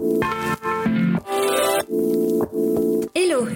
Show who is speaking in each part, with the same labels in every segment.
Speaker 1: Hello,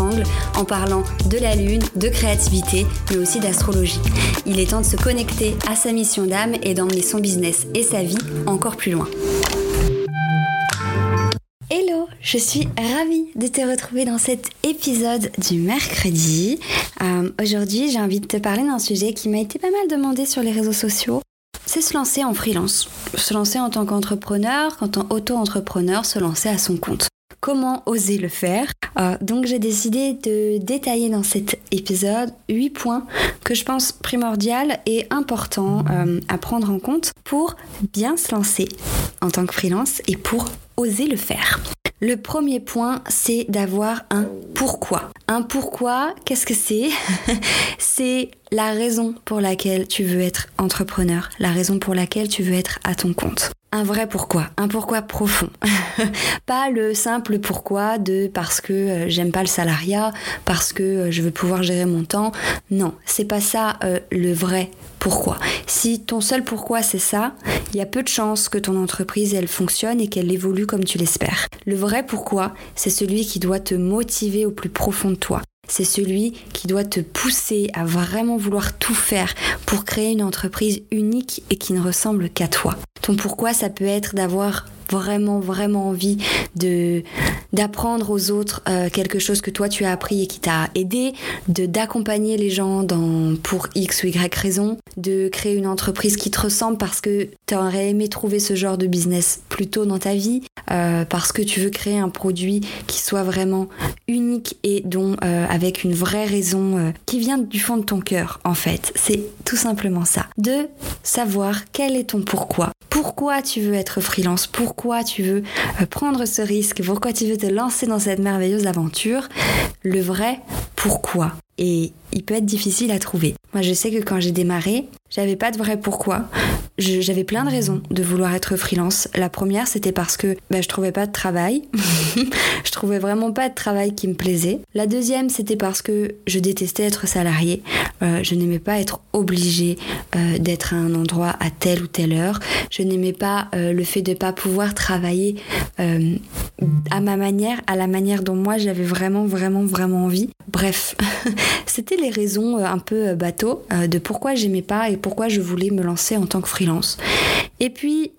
Speaker 1: en parlant de la lune, de créativité, mais aussi d'astrologie. Il est temps de se connecter à sa mission d'âme et d'emmener son business et sa vie encore plus loin. Hello, je suis ravie de te retrouver dans cet épisode du mercredi. Euh, aujourd'hui, j'ai envie de te parler d'un sujet qui m'a été pas mal demandé sur les réseaux sociaux. C'est se lancer en freelance, se lancer en tant qu'entrepreneur, en tant qu'auto-entrepreneur, se lancer à son compte comment oser le faire. Euh, donc j'ai décidé de détailler dans cet épisode 8 points que je pense primordial et important euh, à prendre en compte pour bien se lancer en tant que freelance et pour oser le faire. Le premier point, c'est d'avoir un pourquoi. Un pourquoi, qu'est-ce que c'est? C'est la raison pour laquelle tu veux être entrepreneur, la raison pour laquelle tu veux être à ton compte un vrai pourquoi, un pourquoi profond. pas le simple pourquoi de parce que euh, j'aime pas le salariat, parce que euh, je veux pouvoir gérer mon temps. Non, c'est pas ça euh, le vrai pourquoi. Si ton seul pourquoi c'est ça, il y a peu de chances que ton entreprise elle fonctionne et qu'elle évolue comme tu l'espères. Le vrai pourquoi, c'est celui qui doit te motiver au plus profond de toi c'est celui qui doit te pousser à vraiment vouloir tout faire pour créer une entreprise unique et qui ne ressemble qu'à toi. Ton pourquoi, ça peut être d'avoir vraiment vraiment envie de d'apprendre aux autres euh, quelque chose que toi tu as appris et qui t'a aidé, de d'accompagner les gens pour X ou Y raison, de créer une entreprise qui te ressemble parce que tu aurais aimé trouver ce genre de business plus tôt dans ta vie, euh, parce que tu veux créer un produit qui soit vraiment unique et dont euh, avec une vraie raison euh, qui vient du fond de ton cœur en fait. C'est tout simplement ça. De savoir quel est ton pourquoi. Pourquoi tu veux être freelance? Pourquoi tu veux prendre ce risque? Pourquoi tu veux te lancer dans cette merveilleuse aventure? Le vrai pourquoi. Et il peut être difficile à trouver. Moi, je sais que quand j'ai démarré, j'avais pas de vrai pourquoi j'avais plein de raisons de vouloir être freelance. La première, c'était parce que bah, je trouvais pas de travail. je trouvais vraiment pas de travail qui me plaisait. La deuxième, c'était parce que je détestais être salarié. Euh, je n'aimais pas être obligée euh, d'être à un endroit à telle ou telle heure. Je n'aimais pas euh, le fait de pas pouvoir travailler à ma manière, à la manière dont moi j'avais vraiment, vraiment, vraiment envie. Bref, c'était les raisons un peu bateau de pourquoi j'aimais pas et pourquoi je voulais me lancer en tant que freelance. Et puis,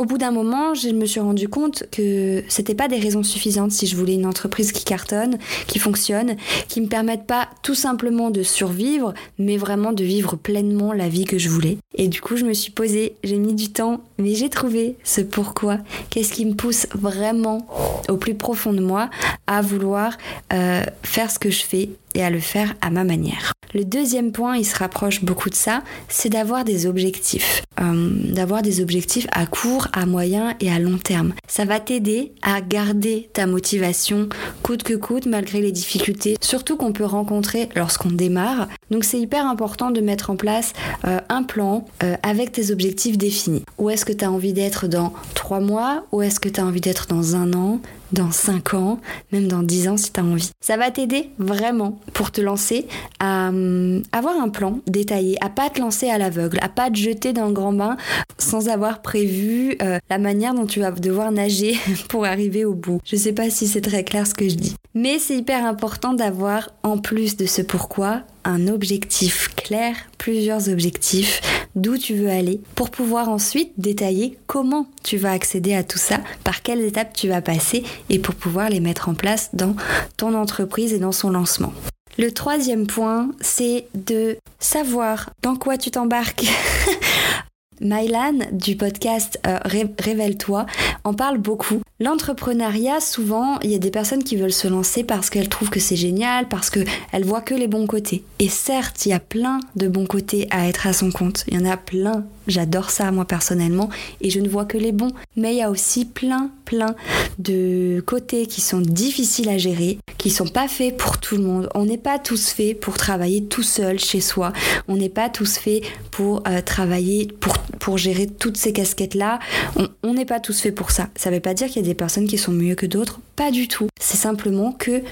Speaker 1: au bout d'un moment, je me suis rendu compte que c'était pas des raisons suffisantes si je voulais une entreprise qui cartonne, qui fonctionne, qui me permette pas tout simplement de survivre, mais vraiment de vivre pleinement la vie que je voulais. Et du coup, je me suis posée, j'ai mis du temps, mais j'ai trouvé ce pourquoi. Qu'est-ce qui me pousse vraiment au plus profond de moi à vouloir euh, faire ce que je fais et à le faire à ma manière. Le deuxième point, il se rapproche beaucoup de ça, c'est d'avoir des objectifs. Euh, d'avoir des objectifs à court, à moyen et à long terme. Ça va t'aider à garder ta motivation coûte que coûte malgré les difficultés, surtout qu'on peut rencontrer lorsqu'on démarre. Donc c'est hyper important de mettre en place euh, un plan euh, avec tes objectifs définis. Où est-ce que tu as envie d'être dans trois mois? Où est-ce que tu as envie d'être dans un an? Dans 5 ans, même dans 10 ans si tu as envie. Ça va t'aider vraiment pour te lancer à hum, avoir un plan détaillé, à pas te lancer à l'aveugle, à pas te jeter dans le grand bain sans avoir prévu euh, la manière dont tu vas devoir nager pour arriver au bout. Je sais pas si c'est très clair ce que je dis. Mais c'est hyper important d'avoir en plus de ce pourquoi un objectif clair, plusieurs objectifs, d'où tu veux aller, pour pouvoir ensuite détailler comment tu vas accéder à tout ça, par quelles étapes tu vas passer, et pour pouvoir les mettre en place dans ton entreprise et dans son lancement. Le troisième point, c'est de savoir dans quoi tu t'embarques. Mylan du podcast euh, Révèle-toi en parle beaucoup. L'entrepreneuriat, souvent, il y a des personnes qui veulent se lancer parce qu'elles trouvent que c'est génial, parce qu'elles voient que les bons côtés. Et certes, il y a plein de bons côtés à être à son compte. Il y en a plein J'adore ça moi personnellement et je ne vois que les bons. Mais il y a aussi plein, plein de côtés qui sont difficiles à gérer, qui sont pas faits pour tout le monde. On n'est pas tous faits pour travailler tout seul chez soi. On n'est pas tous faits pour euh, travailler, pour, pour gérer toutes ces casquettes-là. On n'est pas tous faits pour ça. Ça veut pas dire qu'il y a des personnes qui sont mieux que d'autres. Pas du tout. C'est simplement que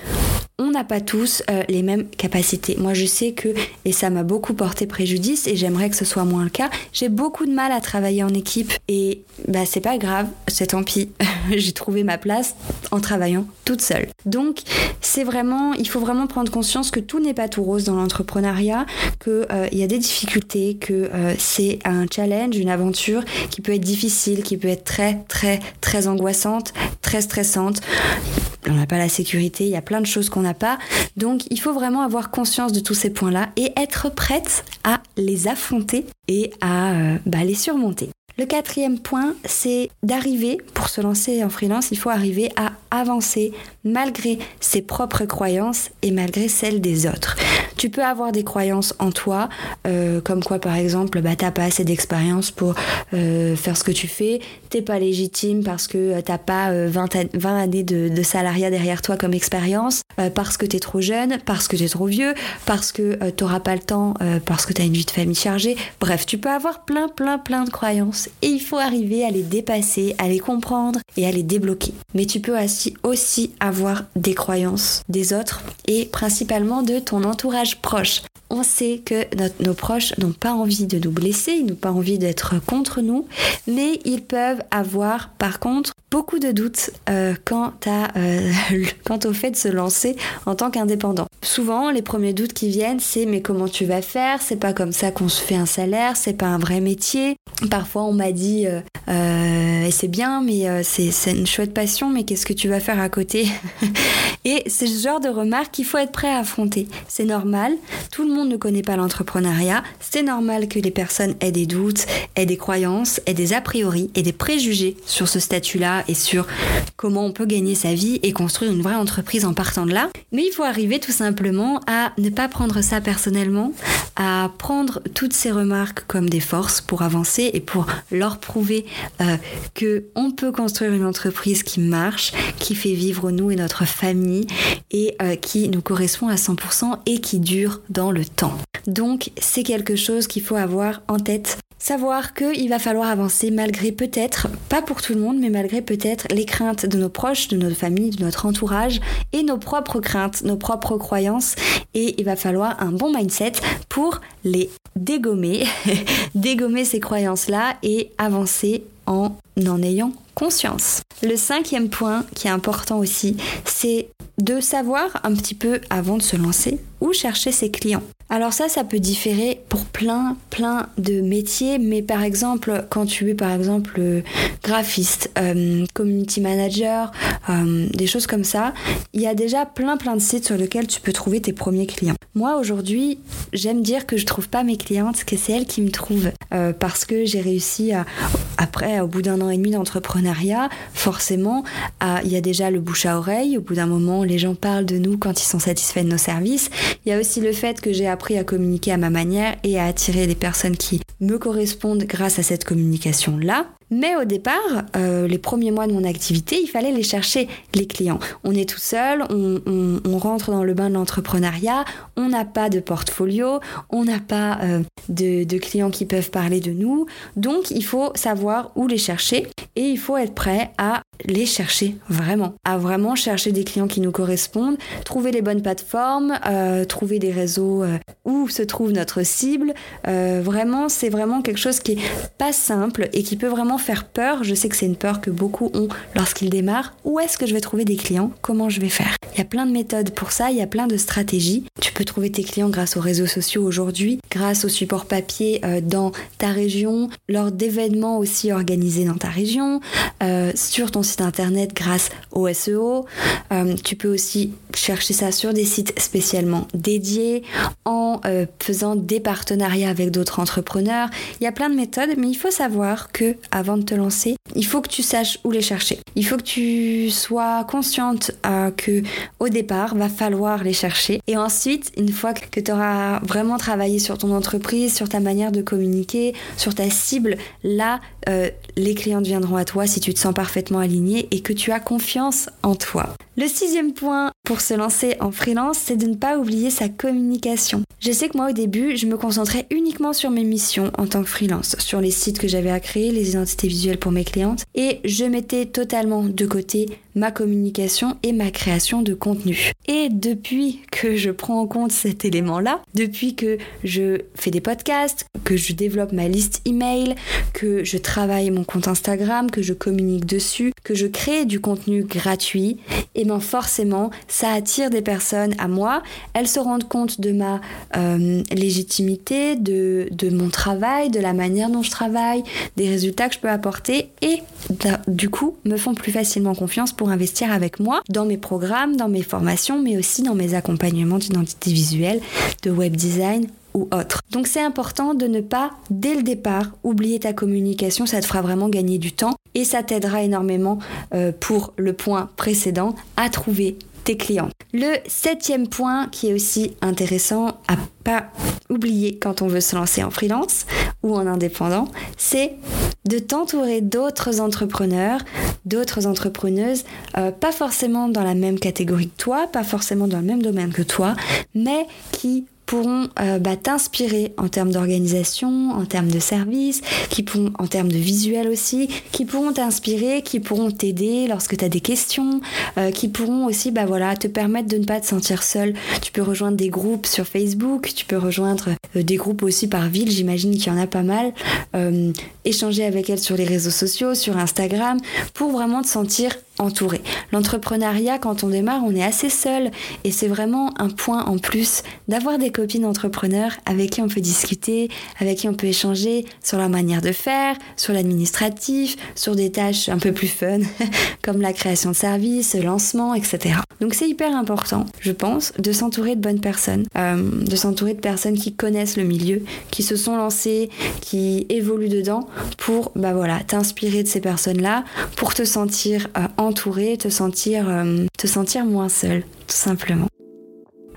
Speaker 1: on n'a pas tous euh, les mêmes capacités. Moi, je sais que, et ça m'a beaucoup porté préjudice, et j'aimerais que ce soit moins le cas, j'ai beaucoup de mal à travailler en équipe, et bah c'est pas grave, c'est tant pis. j'ai trouvé ma place en travaillant toute seule. Donc, c'est vraiment, il faut vraiment prendre conscience que tout n'est pas tout rose dans l'entrepreneuriat, qu'il euh, y a des difficultés, que euh, c'est un challenge, une aventure qui peut être difficile, qui peut être très, très, très angoissante, très stressante on n'a pas la sécurité, il y a plein de choses qu'on n'a pas. Donc il faut vraiment avoir conscience de tous ces points-là et être prête à les affronter et à euh, bah, les surmonter. Le quatrième point, c'est d'arriver, pour se lancer en freelance, il faut arriver à avancer malgré ses propres croyances et malgré celles des autres. Tu peux avoir des croyances en toi, euh, comme quoi par exemple, bah, t'as pas assez d'expérience pour euh, faire ce que tu fais, t'es pas légitime parce que euh, t'as pas 20, 20, années de, de, salariat derrière toi comme expérience, parce que t'es trop jeune, parce que t'es trop vieux, parce que t'auras pas le temps, parce que t'as une vie de famille chargée. Bref, tu peux avoir plein, plein, plein de croyances et il faut arriver à les dépasser, à les comprendre et à les débloquer. Mais tu peux aussi, avoir des croyances des autres et principalement de ton entourage proche. On sait que nos proches n'ont pas envie de nous blesser, ils n'ont pas envie d'être contre nous, mais ils peuvent avoir par contre beaucoup de doutes euh, quant, à, euh, quant au fait de se lancer en tant qu'indépendant. Souvent, les premiers doutes qui viennent, c'est mais comment tu vas faire? C'est pas comme ça qu'on se fait un salaire, c'est pas un vrai métier. Parfois, on m'a dit euh, et c'est bien, mais c'est une chouette passion, mais qu'est-ce que tu vas faire à côté Et c'est ce genre de remarques qu'il faut être prêt à affronter. C'est normal, tout le monde ne connaît pas l'entrepreneuriat, c'est normal que les personnes aient des doutes, aient des croyances, aient des a priori et des préjugés sur ce statut-là et sur comment on peut gagner sa vie et construire une vraie entreprise en partant de là. Mais il faut arriver tout simplement à ne pas prendre ça personnellement, à prendre toutes ces remarques comme des forces pour avancer et pour leur prouver euh, que on peut construire une entreprise qui marche, qui fait vivre nous et notre famille et euh, qui nous correspond à 100% et qui dure dans le temps. Donc c'est quelque chose qu'il faut avoir en tête Savoir qu'il va falloir avancer malgré peut-être, pas pour tout le monde, mais malgré peut-être les craintes de nos proches, de notre famille, de notre entourage et nos propres craintes, nos propres croyances. Et il va falloir un bon mindset pour les dégommer, dégommer ces croyances-là et avancer en en ayant conscience. Le cinquième point qui est important aussi, c'est de savoir un petit peu avant de se lancer où chercher ses clients. Alors ça, ça peut différer pour plein, plein de métiers, mais par exemple, quand tu es par exemple euh, graphiste, euh, community manager, euh, des choses comme ça, il y a déjà plein, plein de sites sur lesquels tu peux trouver tes premiers clients. Moi, aujourd'hui, j'aime dire que je trouve pas mes clientes, que c'est elles qui me trouvent, parce que j'ai réussi à, après, au bout d'un an et demi d'entrepreneuriat, forcément, il y a déjà le bouche à oreille. Au bout d'un moment, les gens parlent de nous quand ils sont satisfaits de nos services. Il y a aussi le fait que j'ai appris à communiquer à ma manière et à attirer des personnes qui me correspondent grâce à cette communication-là. Mais au départ, euh, les premiers mois de mon activité, il fallait les chercher, les clients. On est tout seul, on, rentre dans le bain de l'entrepreneuriat, on n'a pas de portfolio, on n'a pas euh, de, clients qui peuvent parler de nous. Donc, il faut savoir où les chercher et il faut être prêt à les chercher vraiment, à vraiment chercher des clients qui nous correspondent, trouver les bonnes plateformes, euh, trouver des réseaux où se trouve notre cible. Vraiment, c'est vraiment quelque chose qui est pas simple et qui peut vraiment faire peur. Je sais que c'est une peur que beaucoup ont lorsqu'ils démarrent. Où est-ce que je vais trouver des clients? Comment je vais faire? Il y a plein de méthodes pour ça, il y a plein de stratégies. Tu peux trouver tes clients grâce aux réseaux sociaux aujourd'hui, grâce au support papier dans ta région, lors d'événements aussi organisés dans ta région, sur ton site internet grâce au SEO. Euh, tu peux aussi chercher ça sur des sites spécialement dédiés, en euh, faisant des partenariats avec d'autres entrepreneurs. Il y a plein de méthodes, mais il faut savoir que avant de te lancer, il faut que tu saches où les chercher. Il faut que tu sois consciente euh, que au départ, va falloir les chercher. Et ensuite, une fois que tu auras vraiment travaillé sur ton entreprise, sur ta manière de communiquer, sur ta cible, là, euh, les clients viendront à toi si tu te sens parfaitement aligné et que tu as confiance en toi. Le sixième point pour se lancer en freelance, c'est de ne pas oublier sa communication. Je sais que moi au début, je me concentrais uniquement sur mes missions en tant que freelance, sur les sites que j'avais à créer, les identités visuelles pour mes et je mettais totalement de côté ma communication et ma création de contenu. Et depuis que je prends en compte cet élément-là, depuis que je fais des podcasts, que je développe ma liste email, que je travaille mon compte Instagram, que je communique dessus, que je crée du contenu gratuit, et bien forcément, ça attire des personnes à moi. Elles se rendent compte de ma euh, légitimité, de, mon travail, de la manière dont je travaille, des résultats que je peux apporter, du coup, me font plus facilement confiance pour investir avec moi dans mes programmes, dans mes formations, mais aussi dans mes accompagnements d'identité visuelle, de web design ou autre. Donc c'est important de ne pas, dès le départ, oublier ta communication, ça te fera vraiment gagner du temps et ça t'aidera énormément euh, pour le point précédent à trouver clients. Le septième point qui est aussi intéressant à pas oublier quand on veut se lancer en freelance ou en indépendant, c'est de t'entourer d'autres entrepreneurs, d'autres entrepreneuses, euh, pas forcément dans la même catégorie que toi, pas forcément dans le même domaine que toi, mais qui pourront euh, bah, t'inspirer en termes d'organisation, en termes de service, qui pourront, en termes de visuel aussi, qui pourront t'inspirer, qui pourront t'aider lorsque tu as des questions, euh, qui pourront aussi bah, voilà, te permettre de ne pas te sentir seul. Tu peux rejoindre des groupes sur Facebook, tu peux rejoindre euh, des groupes aussi par ville, j'imagine qu'il y en a pas mal, échanger avec elles sur les réseaux sociaux, sur Instagram, pour vraiment te sentir entouré. L'entrepreneuriat, quand on démarre, on est assez seul et c'est vraiment un point en plus d'avoir des copines entrepreneurs avec qui on peut discuter, avec qui on peut échanger sur la manière de faire, sur l'administratif, sur des tâches un peu plus fun comme la création de services, lancement, etc. Donc c'est hyper important, je pense, de s'entourer de bonnes personnes, euh, de s'entourer de personnes qui connaissent le milieu, qui se sont lancées, qui évoluent dedans pour, bah voilà, t'inspirer de ces personnes-là, pour te sentir euh, euh, te sentir moins seul, tout simplement.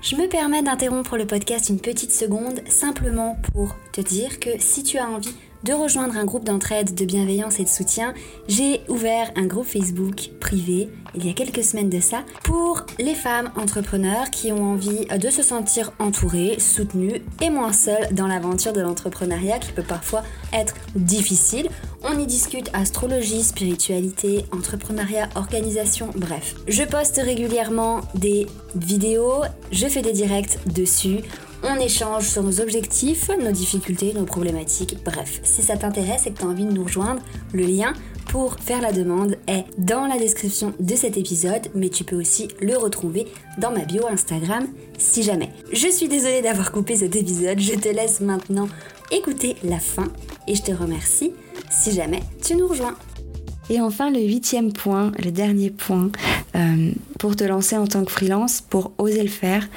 Speaker 2: Je me permets d'interrompre le podcast une petite seconde simplement pour te dire que si tu as envie de rejoindre un groupe d'entraide, de bienveillance et de soutien, j'ai ouvert un groupe Facebook privé il y a quelques semaines de ça pour les femmes entrepreneurs qui ont envie de se sentir entourées, soutenues et moins seules dans l'aventure de l'entrepreneuriat qui peut parfois être difficile. On y discute astrologie, spiritualité, entrepreneuriat, organisation, bref. Je poste régulièrement des vidéos, je fais des directs dessus. On échange sur nos objectifs, nos difficultés, nos problématiques, bref. Si ça t'intéresse et que tu as envie de nous rejoindre, le lien pour faire la demande est dans la description de cet épisode, mais tu peux aussi le retrouver dans ma bio Instagram si jamais. Je suis désolée d'avoir coupé cet épisode, je te laisse maintenant écouter la fin et je te remercie si jamais tu nous rejoins.
Speaker 1: Et enfin, le huitième point, le dernier point, euh, pour te lancer en tant que freelance, pour oser le faire,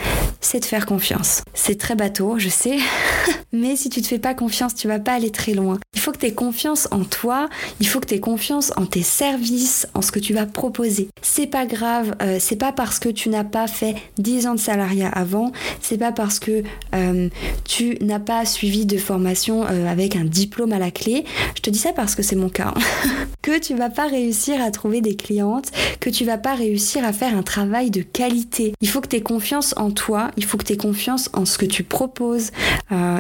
Speaker 1: c'est de faire confiance. C'est très bateau, je sais, mais si tu te fais pas confiance, tu vas pas aller très loin. Faut que tu aies confiance en toi, il faut que tu aies confiance en tes services, en ce que tu vas proposer. C'est pas grave, euh, c'est pas parce que tu n'as pas fait 10 ans de salariat avant, c'est pas parce que euh, tu n'as pas suivi de formation euh, avec un diplôme à la clé. Je te dis ça parce que c'est mon cas. Hein. que tu vas pas réussir à trouver des clientes, que tu vas pas réussir à faire un travail de qualité. Il faut que tu aies confiance en toi, il faut que tu aies confiance en ce que tu proposes.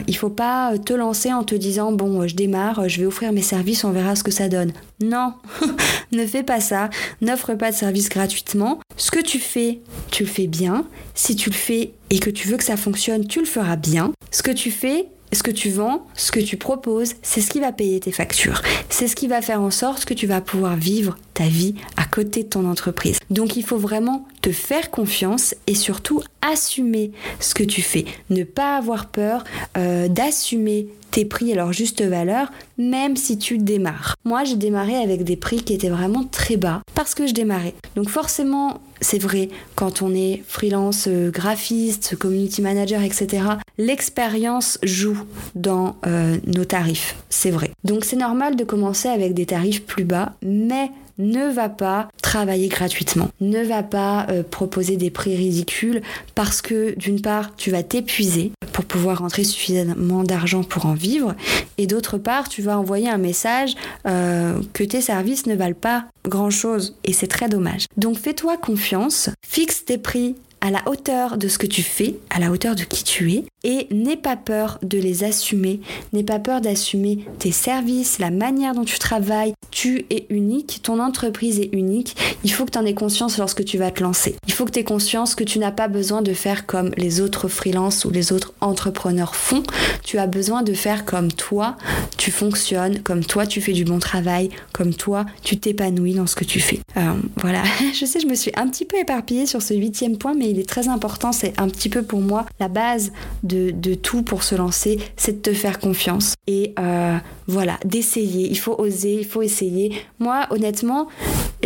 Speaker 1: Il faut pas te lancer en te disant bon, je démarre, je vais offrir mes services, on verra ce que ça donne. Non, ne fais pas ça, n'offre pas de service gratuitement. Ce que tu fais, tu le fais bien. Si tu le fais et que tu veux que ça fonctionne, tu le feras bien. Ce que tu fais, ce que tu vends, ce que tu proposes, c'est ce qui va payer tes factures. C'est ce qui va faire en sorte que tu vas pouvoir vivre ta vie à côté de ton entreprise. Donc il faut vraiment te faire confiance et surtout assumer ce que tu fais. Ne pas avoir peur euh, d'assumer tes prix à leur juste valeur, même si tu démarres. Moi, j'ai démarré avec des prix qui étaient vraiment très bas parce que je démarrais. Donc forcément, c'est vrai, quand on est freelance, euh, graphiste, community manager, etc., l'expérience joue dans euh, nos tarifs. C'est vrai. Donc c'est normal de commencer avec des tarifs plus bas, mais ne va pas travailler gratuitement, ne va pas euh, proposer des prix ridicules parce que d'une part tu vas t'épuiser pour pouvoir rentrer suffisamment d'argent pour en vivre et d'autre part tu vas envoyer un message euh, que tes services ne valent pas grand chose et c'est très dommage. Donc fais-toi confiance, fixe tes prix à la hauteur de ce que tu fais, à la hauteur de qui tu es, et n'aie pas peur de les assumer, n'aie pas peur d'assumer tes services, la manière dont tu travailles. Tu es unique, ton entreprise est unique, il faut que tu en aies conscience lorsque tu vas te lancer. Il faut que tu aies conscience que tu n'as pas besoin de faire comme les autres freelances ou les autres entrepreneurs font, tu as besoin de faire comme toi, tu fonctionnes, comme toi tu fais du bon travail, comme toi tu t'épanouis dans ce que tu fais. Euh, voilà, je sais, je me suis un petit peu éparpillée sur ce huitième point, mais il est très important, c'est un petit peu pour moi la base de, tout pour se lancer, c'est de te faire confiance. Et euh, voilà, d'essayer, il faut oser, il faut essayer. Moi, honnêtement,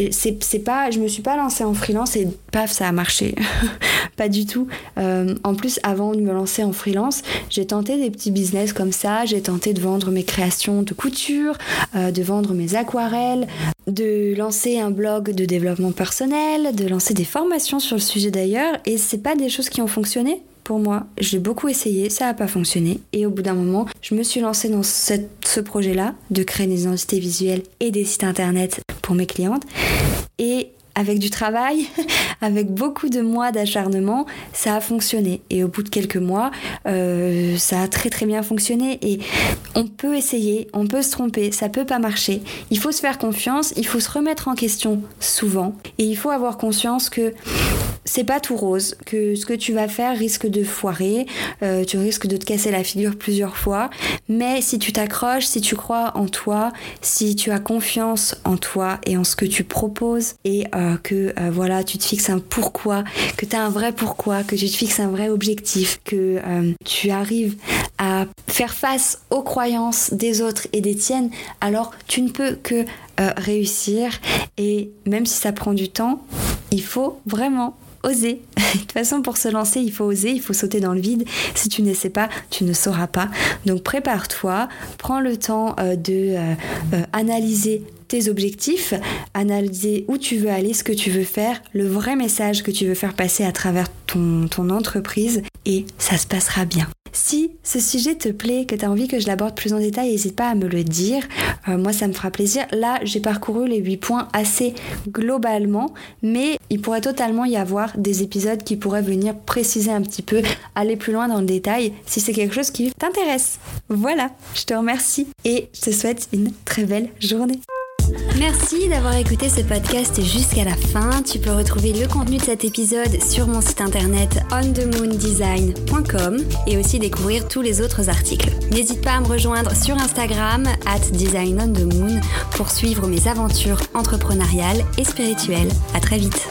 Speaker 1: c'est pas, je me suis pas lancée en freelance et paf, ça a marché. pas du tout. Euh, en plus, avant de me lancer en freelance, j'ai tenté des petits business comme ça. J'ai tenté de vendre mes créations de couture, euh, de vendre mes aquarelles, de lancer un blog de développement personnel, de lancer des formations sur le sujet d'ailleurs. Et c'est pas des choses qui ont fonctionné pour moi. J'ai beaucoup essayé, ça n'a pas fonctionné. Et au bout d'un moment, je me suis lancée dans ce projet-là de créer des identités visuelles et des sites internet pour mes clientes. Et avec du travail, avec beaucoup de mois d'acharnement, ça a fonctionné. Et au bout de quelques mois, euh, ça a très très bien fonctionné. Et on peut essayer, on peut se tromper, ça peut pas marcher. Il faut se faire confiance, il faut se remettre en question souvent. Et il faut avoir conscience que c'est pas tout rose, que ce que tu vas faire risque de foirer, euh, tu risques de te casser la figure plusieurs fois, mais si tu t'accroches, si tu crois en toi, si tu as confiance en toi et en ce que tu proposes et euh, que euh, voilà, tu te fixes un pourquoi, que tu as un vrai pourquoi, que tu te fixes un vrai objectif, que tu arrives à faire face aux croyances des autres et des tiennes, alors tu ne peux que réussir. Et même si ça prend du temps, il faut vraiment oser. de toute façon, pour se lancer, il faut oser, il faut sauter dans le vide. Si tu ne sais pas, tu ne sauras pas. Donc prépare-toi, prends le temps euh, de euh, euh, analyser tes objectifs, analyser où tu veux aller, ce que tu veux faire, le vrai message que tu veux faire passer à travers ton, entreprise et ça se passera bien. Si ce sujet te plaît, que tu as envie que je l'aborde plus en détail, n'hésite pas à me le dire. Euh, moi, ça me fera plaisir. Là, j'ai parcouru les 8 points assez globalement, mais il pourrait totalement y avoir des épisodes qui pourraient venir préciser un petit peu, aller plus loin dans le détail, si c'est quelque chose qui t'intéresse. Voilà, je te remercie et je te souhaite une très belle journée.
Speaker 2: Merci d'avoir écouté ce podcast jusqu'à la fin. Tu peux retrouver le contenu de cet épisode sur mon site internet onthemoondesign.com et aussi découvrir tous les autres articles. N'hésite pas à me rejoindre sur Instagram at designonthemoon pour suivre mes aventures entrepreneuriales et spirituelles. À très vite.